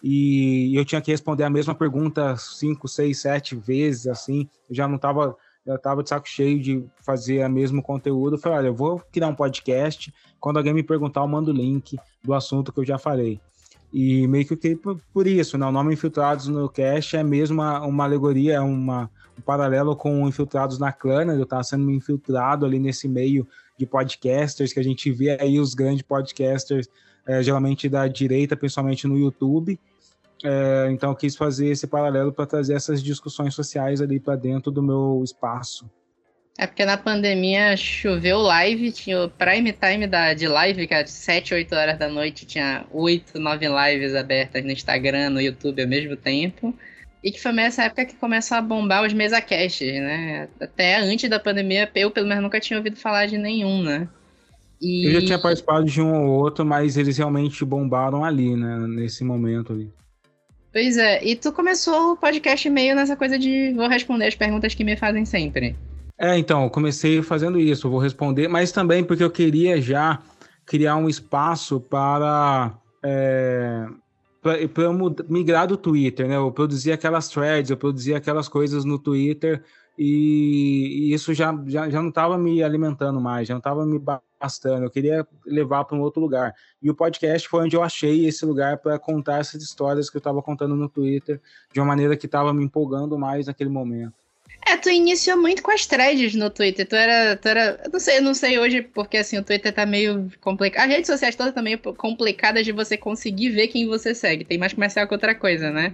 e eu tinha que responder a mesma pergunta cinco, seis, sete vezes, assim. Eu já não tava eu estava de saco cheio de fazer o mesmo conteúdo. Eu falei, olha, eu vou criar um podcast. Quando alguém me perguntar, eu mando o link do assunto que eu já falei. E meio que eu criei por, por isso, né? O nome Infiltrados no Cash é mesmo uma, uma alegoria, é uma, um paralelo com Infiltrados na Clã, né? Eu estava sendo infiltrado ali nesse meio de podcasters, que a gente vê aí os grandes podcasters, é, geralmente da direita, principalmente no YouTube. É, então eu quis fazer esse paralelo para trazer essas discussões sociais ali para dentro do meu espaço. É porque na pandemia choveu live, tinha o prime time da, de live, que era de 7, 8 horas da noite, tinha 8, 9 lives abertas no Instagram, no YouTube ao mesmo tempo. E que foi nessa época que começou a bombar os mesacasts, né? Até antes da pandemia, eu pelo menos nunca tinha ouvido falar de nenhum, né? E... Eu já tinha participado de um ou outro, mas eles realmente bombaram ali, né? Nesse momento ali. Pois é, e tu começou o podcast meio nessa coisa de vou responder as perguntas que me fazem sempre. É, então, comecei fazendo isso, vou responder, mas também porque eu queria já criar um espaço para é, para eu migrar do Twitter, né? Eu produzia aquelas threads, eu produzia aquelas coisas no Twitter e, e isso já, já, já não estava me alimentando mais, já não estava me bastando. Eu queria levar para um outro lugar. E o podcast foi onde eu achei esse lugar para contar essas histórias que eu estava contando no Twitter de uma maneira que estava me empolgando mais naquele momento. É, tu iniciou muito com as threads no Twitter. Tu era. Tu era eu não sei, eu não sei hoje, porque assim, o Twitter tá meio complicado. As redes sociais todas estão meio complicadas de você conseguir ver quem você segue. Tem mais comercial que outra coisa, né?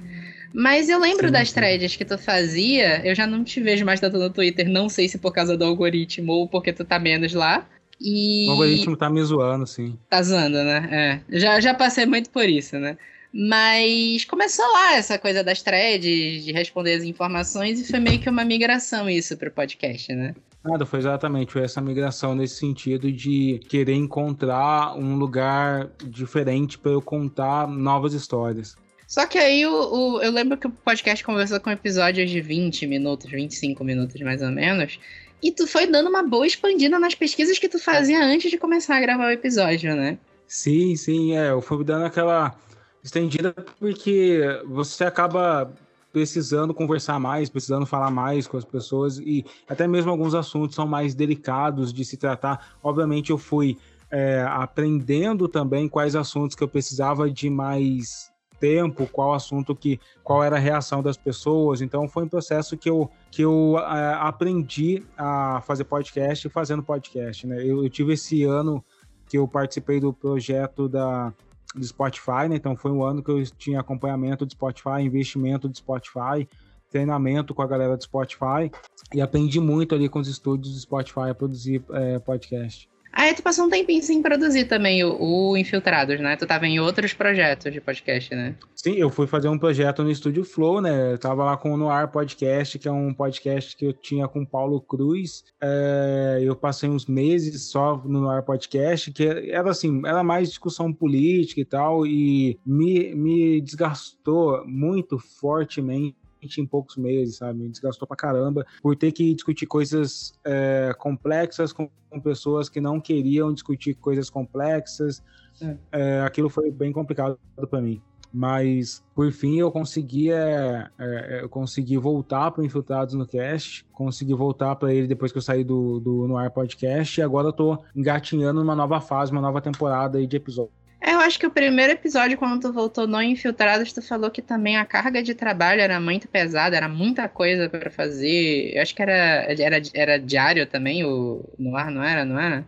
Mas eu lembro sim, das threads que tu fazia. Eu já não te vejo mais tanto no Twitter. Não sei se por causa do algoritmo ou porque tu tá menos lá. E... O algoritmo tá me zoando, sim. Tá zoando, né? É. Já, já passei muito por isso, né? Mas começou lá essa coisa das threads, de responder as informações, e foi meio que uma migração isso para o podcast, né? Nada, foi exatamente foi essa migração nesse sentido de querer encontrar um lugar diferente para eu contar novas histórias. Só que aí o, o, eu lembro que o podcast conversou com episódios de 20 minutos, 25 minutos mais ou menos. E tu foi dando uma boa expandida nas pesquisas que tu fazia antes de começar a gravar o episódio, né? Sim, sim, é. Eu fui dando aquela estendida porque você acaba precisando conversar mais, precisando falar mais com as pessoas e até mesmo alguns assuntos são mais delicados de se tratar. Obviamente eu fui é, aprendendo também quais assuntos que eu precisava de mais tempo, qual assunto que, qual era a reação das pessoas. Então foi um processo que eu que eu é, aprendi a fazer podcast fazendo podcast. Né? Eu, eu tive esse ano que eu participei do projeto da do Spotify, né? Então foi um ano que eu tinha acompanhamento do Spotify, investimento do Spotify, treinamento com a galera do Spotify e aprendi muito ali com os estúdios do Spotify a produzir é, podcast. Aí tu passou um tempinho sem produzir também o, o, Infiltrados, né? Tu tava em outros projetos de podcast, né? Sim, eu fui fazer um projeto no Estúdio Flow, né? Eu tava lá com o Noir Podcast, que é um podcast que eu tinha com o Paulo Cruz. É, eu passei uns meses só no Noir Podcast, que era assim, era mais discussão política e tal, e me, me desgastou muito fortemente em poucos meses, sabe? Me desgastou pra caramba por ter que discutir coisas é, complexas com, com, pessoas que não queriam discutir coisas complexas. É. É, aquilo foi bem complicado para mim. Mas, por fim, eu consegui, é, é, eu consegui voltar para Infiltrados no Cast, consegui voltar para ele depois que eu saí do, do No Ar Podcast, e agora eu tô engatinhando numa nova fase, uma nova temporada de episódios. Eu acho que o primeiro episódio, quando tu voltou no Infiltrados, tu falou que também a carga de trabalho era muito pesada, era muita coisa para fazer. Eu acho que era, era, era diário também, o no ar, não era, não era?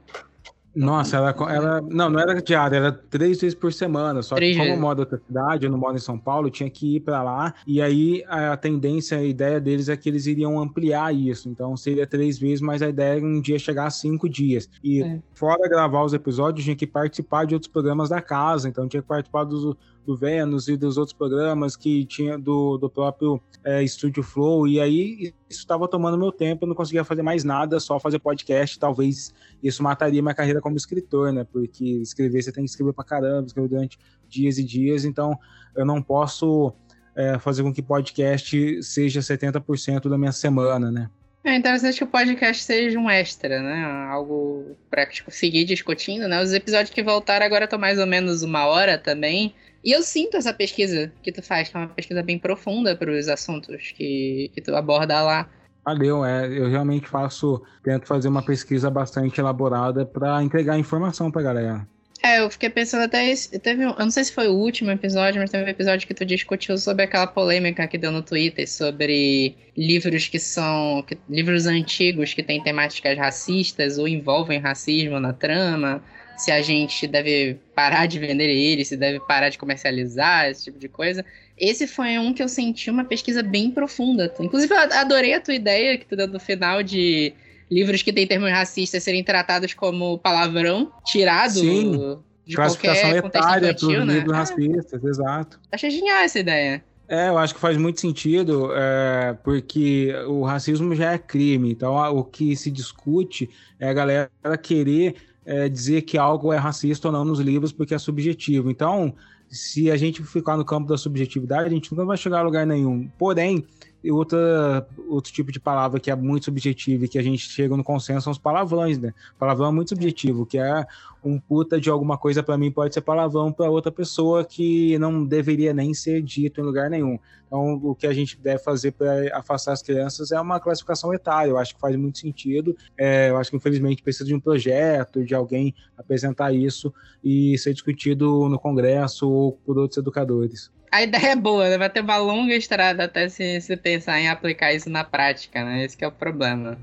Nossa, ela, ela. Não, não era diária, era três vezes por semana. Só três que, como eu moro em outra cidade, eu não moro em São Paulo, tinha que ir para lá. E aí a tendência, a ideia deles é que eles iriam ampliar isso. Então seria três vezes, mas a ideia é um dia chegar a cinco dias. E é. fora gravar os episódios, tinha que participar de outros programas da casa. Então tinha que participar dos do Vênus e dos outros programas que tinha do, do próprio é, Studio Flow, e aí isso estava tomando meu tempo, eu não conseguia fazer mais nada, só fazer podcast, talvez isso mataria minha carreira como escritor, né, porque escrever você tem que escrever pra caramba, escrever durante dias e dias, então eu não posso é, fazer com que podcast seja 70% da minha semana, né. É interessante que o podcast seja um extra, né? Algo para seguir discutindo, né? Os episódios que voltaram agora estão mais ou menos uma hora também. E eu sinto essa pesquisa que tu faz, que é uma pesquisa bem profunda para os assuntos que, que tu aborda lá. Valeu, é, eu realmente faço, tento fazer uma pesquisa bastante elaborada para entregar informação para galera. É, eu fiquei pensando até. Teve um, eu não sei se foi o último episódio, mas teve um episódio que tu discutiu sobre aquela polêmica que deu no Twitter sobre livros que são. Que, livros antigos que têm temáticas racistas ou envolvem racismo na trama se a gente deve parar de vender ele, se deve parar de comercializar, esse tipo de coisa. Esse foi um que eu senti uma pesquisa bem profunda. Inclusive, eu adorei a tua ideia que tu deu no final de livros que têm termos racistas serem tratados como palavrão, tirado Sim. de Classificação qualquer etária para os né? livros ah, racistas, exato. Achei genial essa ideia. É, eu acho que faz muito sentido, é, porque o racismo já é crime. Então, o que se discute é a galera querer é, dizer que algo é racista ou não nos livros, porque é subjetivo. Então, se a gente ficar no campo da subjetividade, a gente nunca vai chegar a lugar nenhum. Porém, outra, outro tipo de palavra que é muito subjetivo e que a gente chega no consenso são os palavrões, né? Palavrão é muito subjetivo, que é um puta de alguma coisa para mim pode ser palavrão para outra pessoa que não deveria nem ser dito em lugar nenhum. Então, o que a gente deve fazer para afastar as crianças é uma classificação etária. Eu acho que faz muito sentido. É, eu acho que, infelizmente, precisa de um projeto, de alguém apresentar isso e ser discutido no Congresso ou por outros educadores a ideia é boa, né? vai ter uma longa estrada até se, se pensar em aplicar isso na prática, né? Esse é o problema.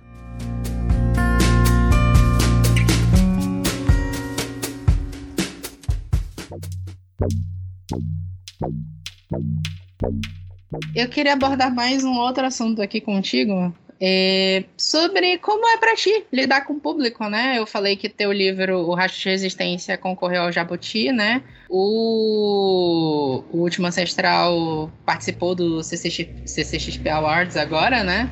Eu queria abordar mais um outro assunto aqui contigo, é, sobre como é para ti lidar com o público, né? Eu falei que teu livro, O Rastro de Resistência, concorreu ao Jabuti, né? O, o Último Ancestral participou do CCX, CCXP Awards agora, né?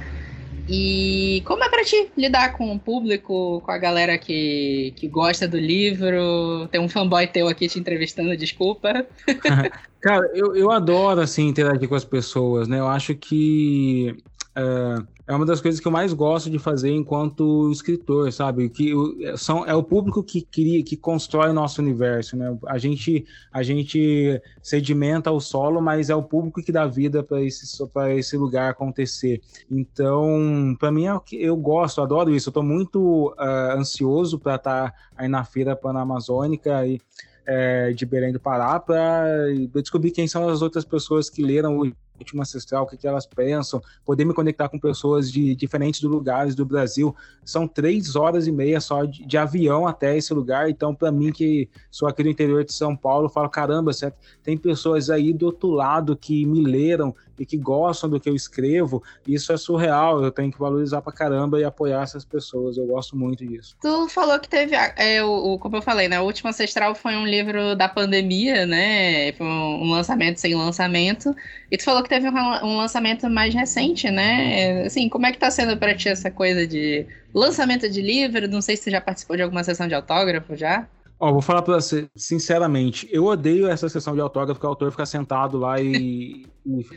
E como é para ti lidar com o público, com a galera que, que gosta do livro? Tem um fanboy teu aqui te entrevistando, desculpa. Cara, eu, eu adoro, assim, interagir com as pessoas, né? Eu acho que é uma das coisas que eu mais gosto de fazer enquanto escritor, sabe? Que são, é o público que cria, que constrói o nosso universo, né? A gente, a gente sedimenta o solo, mas é o público que dá vida para esse, esse lugar acontecer. Então, para mim, é eu gosto, adoro isso. Eu estou muito uh, ansioso para estar tá aí na feira panamazônica e é, de Belém do Pará para descobrir quem são as outras pessoas que leram o última ancestral, o que, que elas pensam, poder me conectar com pessoas de diferentes lugares do Brasil. São três horas e meia só de, de avião até esse lugar. Então, para mim, que sou aqui do interior de São Paulo, falo: caramba, certo? tem pessoas aí do outro lado que me leram e que gostam do que eu escrevo, isso é surreal. Eu tenho que valorizar pra caramba e apoiar essas pessoas. Eu gosto muito disso. Tu falou que teve, é, o, como eu falei, né? O Último Ancestral foi um livro da pandemia, né? Foi um lançamento sem lançamento. E tu falou que teve um, lançamento mais recente, né? Assim, como é que tá sendo pra ti essa coisa de lançamento de livro? Não sei se você já participou de alguma sessão de autógrafo já. Ó, vou falar pra você, sinceramente, eu odeio essa sessão de autógrafo que o autor fica sentado lá e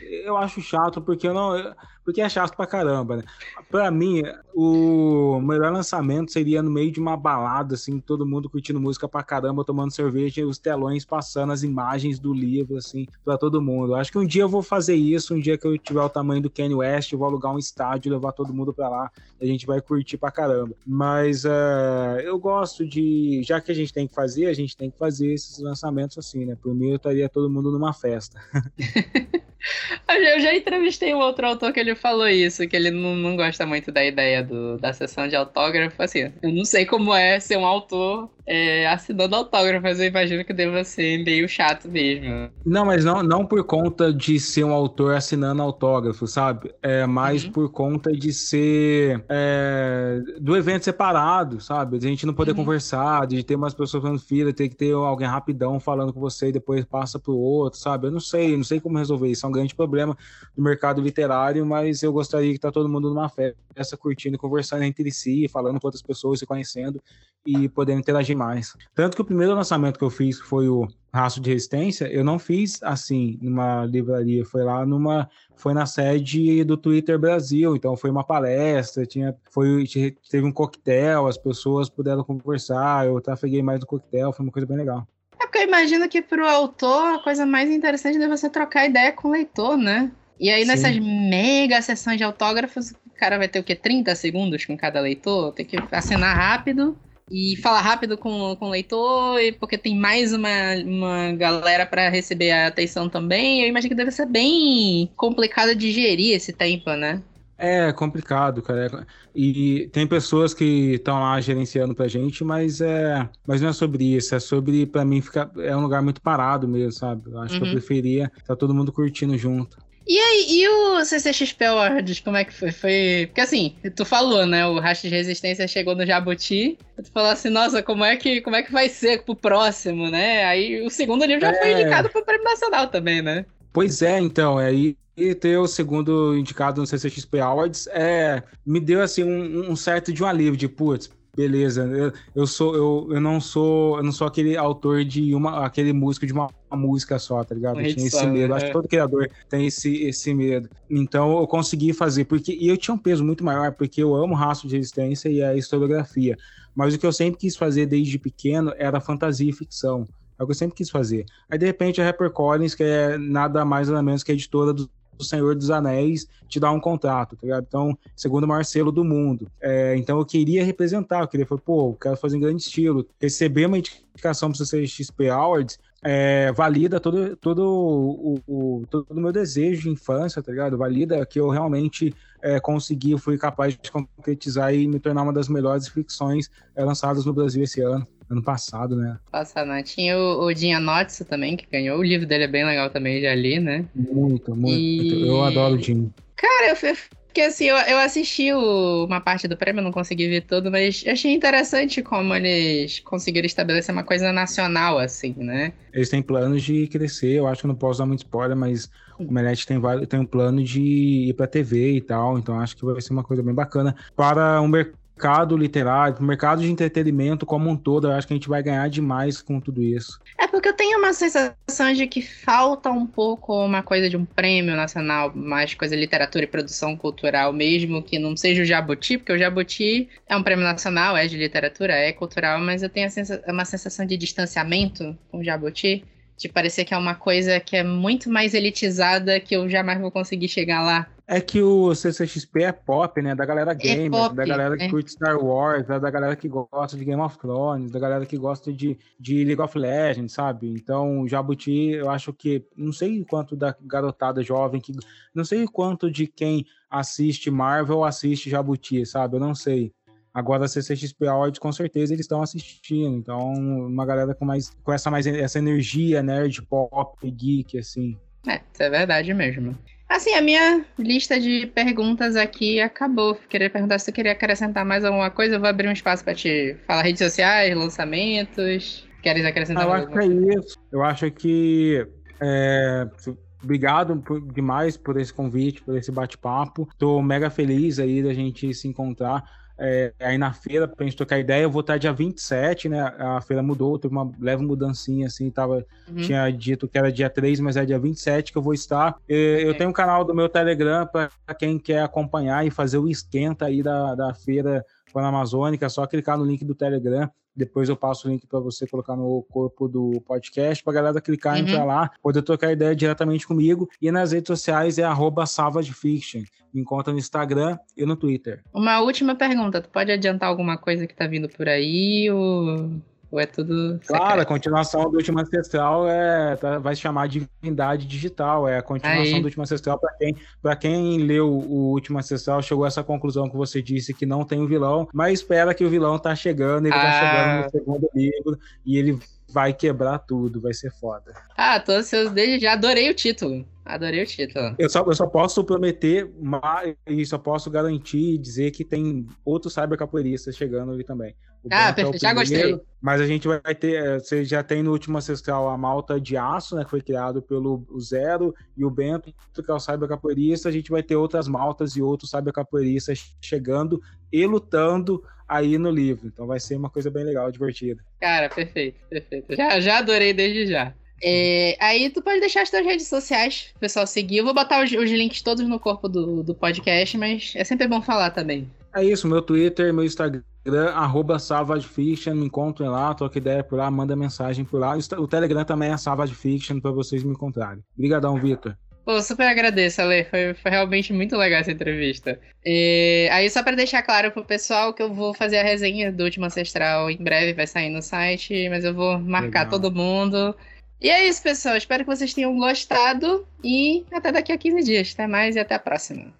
eu acho chato porque eu não, porque é chato pra caramba, né? Pra mim, o melhor lançamento seria no meio de uma balada, assim, todo mundo curtindo música pra caramba, tomando cerveja e os telões passando as imagens do livro, assim, pra todo mundo. Acho que um dia eu vou fazer isso, um dia que eu tiver o tamanho do Kanye West, eu vou alugar um estádio, levar todo mundo pra lá, a gente vai curtir pra caramba. Mas uh, eu gosto de, já que a gente tem que fazer, a gente tem que fazer esses lançamentos assim, né? Por mim, eu estaria todo mundo numa festa. Eu já entrevistei um outro autor que ele falou isso, que ele não, não gosta muito da ideia do, da sessão de autógrafo. Assim, eu não sei como é ser um autor é, assinando autógrafos, eu imagino que deva ser meio chato mesmo. Não, mas não, não por conta de ser um autor assinando autógrafo, sabe? É mais uhum. por conta de ser é, do evento separado, sabe? De a gente não poder uhum. conversar, de ter umas pessoas fazendo fila, ter que ter alguém rapidão falando com você e depois passa pro outro, sabe? Eu não sei, não sei como resolver isso. É um grande problema do mercado literário, mas eu gostaria que tá todo mundo numa festa, curtindo, conversando entre si, falando com outras pessoas, se conhecendo e podendo interagir mais. Tanto que o primeiro lançamento que eu fiz foi o Raço de Resistência, eu não fiz assim numa livraria, foi lá numa foi na sede do Twitter Brasil, então foi uma palestra, tinha foi teve um coquetel, as pessoas puderam conversar, eu trafeguei mais no coquetel, foi uma coisa bem legal. Porque eu imagino que para o autor a coisa mais interessante é você trocar ideia com o leitor, né? E aí, Sim. nessas mega sessões de autógrafos, o cara vai ter o quê? 30 segundos com cada leitor? Tem que assinar rápido e falar rápido com, com o leitor, porque tem mais uma, uma galera para receber a atenção também. Eu imagino que deve ser bem complicado de gerir esse tempo, né? É complicado, cara. E tem pessoas que estão lá gerenciando pra gente, mas é, mas não é sobre isso, é sobre para mim ficar é um lugar muito parado mesmo, sabe? Eu acho uhum. que eu uhum. preferia estar tá todo mundo curtindo junto. E aí, e o CCXP Awards, como é que foi? Foi. Porque assim, tu falou, né? O Racha de Resistência chegou no Jabuti. Tu falou assim, nossa, como é que, como é que vai ser pro próximo, né? Aí o segundo livro já é... foi indicado pro Prêmio Nacional também, né? Pois é, então, aí e ter o segundo indicado no CCXP Awards é, me deu assim um, um certo de um alívio de putz, beleza, eu, eu sou eu, eu não sou eu não sou aquele autor de uma aquele músico de uma, uma música só, tá ligado? Eu tinha esse medo, é. acho que todo criador tem esse esse medo. Então eu consegui fazer porque e eu tinha um peso muito maior porque eu amo raço de resistência e a historiografia. Mas o que eu sempre quis fazer desde pequeno era fantasia e ficção. É o que eu sempre quis fazer. Aí, de repente, a Rapper Collins, que é nada mais nada menos que a editora do do Senhor dos Anéis te dar um contrato, tá ligado? Então, segundo o maior selo do mundo. É, então eu queria representar, eu queria falar, pô, eu quero fazer em grande estilo. Receber uma indicação para o XP Awards é, valida todo, todo o, o, todo o meu desejo de infância, tá ligado? Valida que eu realmente é, consegui, fui capaz de concretizar e me tornar uma das melhores ficções é, lançadas no Brasil esse ano. Ano passado, né? Passado, né? Tinha o, o Dinha Notso também, que ganhou. O livro dele é bem legal também, já li, né? Muito, muito. E... Eu adoro o Dinho. Cara, eu porque assim, eu, eu assisti o, uma parte do prêmio, não consegui ver tudo, mas achei interessante como eles conseguiram estabelecer uma coisa nacional, assim, né? Eles têm planos de crescer, eu acho que não posso dar muito spoiler, mas o Melete tem, tem um plano de ir pra TV e tal, então acho que vai ser uma coisa bem bacana para um mercado mercado literário, mercado de entretenimento como um todo, eu acho que a gente vai ganhar demais com tudo isso. É porque eu tenho uma sensação de que falta um pouco uma coisa de um prêmio nacional, mais coisa de literatura e produção cultural, mesmo que não seja o Jabuti, porque o Jabuti é um prêmio nacional, é de literatura, é cultural, mas eu tenho uma sensação de distanciamento com o Jabuti de parecer que é uma coisa que é muito mais elitizada que eu jamais vou conseguir chegar lá. É que o CCXP é pop, né? Da galera é gamer, é da galera que é. curte Star Wars, da galera que gosta de Game of Thrones, da galera que gosta de, de League of Legends, sabe? Então, Jabuti, eu acho que. Não sei quanto da garotada jovem, que não sei quanto de quem assiste Marvel assiste Jabuti, sabe? Eu não sei. Agora a CCXP Awards, com certeza, eles estão assistindo. Então, uma galera com mais com essa mais essa energia nerd pop, geek, assim. É, isso é verdade mesmo. Assim, a minha lista de perguntas aqui acabou. Queria perguntar se você queria acrescentar mais alguma coisa. Eu vou abrir um espaço para te falar redes sociais, lançamentos. Queres acrescentar Eu acho que é isso. Eu acho que é, Obrigado por, demais por esse convite, por esse bate-papo. Tô mega feliz aí da gente se encontrar é, aí na feira pra gente trocar ideia. Eu vou estar dia 27, né? A feira mudou, teve uma leve mudancinha assim, tava, uhum. tinha dito que era dia 3, mas é dia 27 que eu vou estar. Eu tenho um canal do meu Telegram para quem quer acompanhar e fazer o esquenta aí da, da feira Panamazônica, é só clicar no link do Telegram. Depois eu passo o link para você colocar no corpo do podcast, para galera clicar, uhum. entrar lá, poder trocar ideia diretamente comigo. E nas redes sociais é arroba Fiction. Me encontra no Instagram e no Twitter. Uma última pergunta: tu pode adiantar alguma coisa que tá vindo por aí? Ou ou é tudo. Secreto? Claro, a continuação do Último Ancestral é, tá, vai se chamar Divindade Digital. É a continuação Aí. do Último Ancestral. Para quem, quem leu o Último Ancestral, chegou a essa conclusão que você disse que não tem o um vilão, mas espera que o vilão tá chegando, ele tá ah. tá chegando no segundo livro e ele vai quebrar tudo, vai ser foda. Ah, tô ansioso desde já, adorei o título. Adorei o título. Eu só, eu só posso prometer e só posso garantir e dizer que tem outros cybercapoeiristas chegando ali também. O ah, é perfeito, é já gostei. Mas a gente vai ter, é, você já tem no último ancestral a malta de aço, né, que foi criado pelo Zero e o Bento, que é o cybercapoeirista. A gente vai ter outras maltas e outros cybercapoeiristas chegando e lutando aí no livro. Então vai ser uma coisa bem legal, divertida. Cara, perfeito, perfeito. Já, já adorei desde já. É, aí tu pode deixar as tuas redes sociais pro pessoal seguir. Eu vou botar os, os links todos no corpo do, do podcast, mas é sempre bom falar também. É isso, meu Twitter, meu Instagram, arroba SavageFiction, me encontrem lá, troca ideia por lá, manda mensagem por lá. O Telegram também é Savage Fiction para vocês me encontrarem. Obrigadão, Vitor. Pô, super agradeço, Ale. Foi, foi realmente muito legal essa entrevista. E, aí, só para deixar claro pro pessoal que eu vou fazer a resenha do Último Ancestral em breve, vai sair no site, mas eu vou marcar legal. todo mundo. E é isso, pessoal. Espero que vocês tenham gostado e até daqui a 15 dias. Até mais e até a próxima.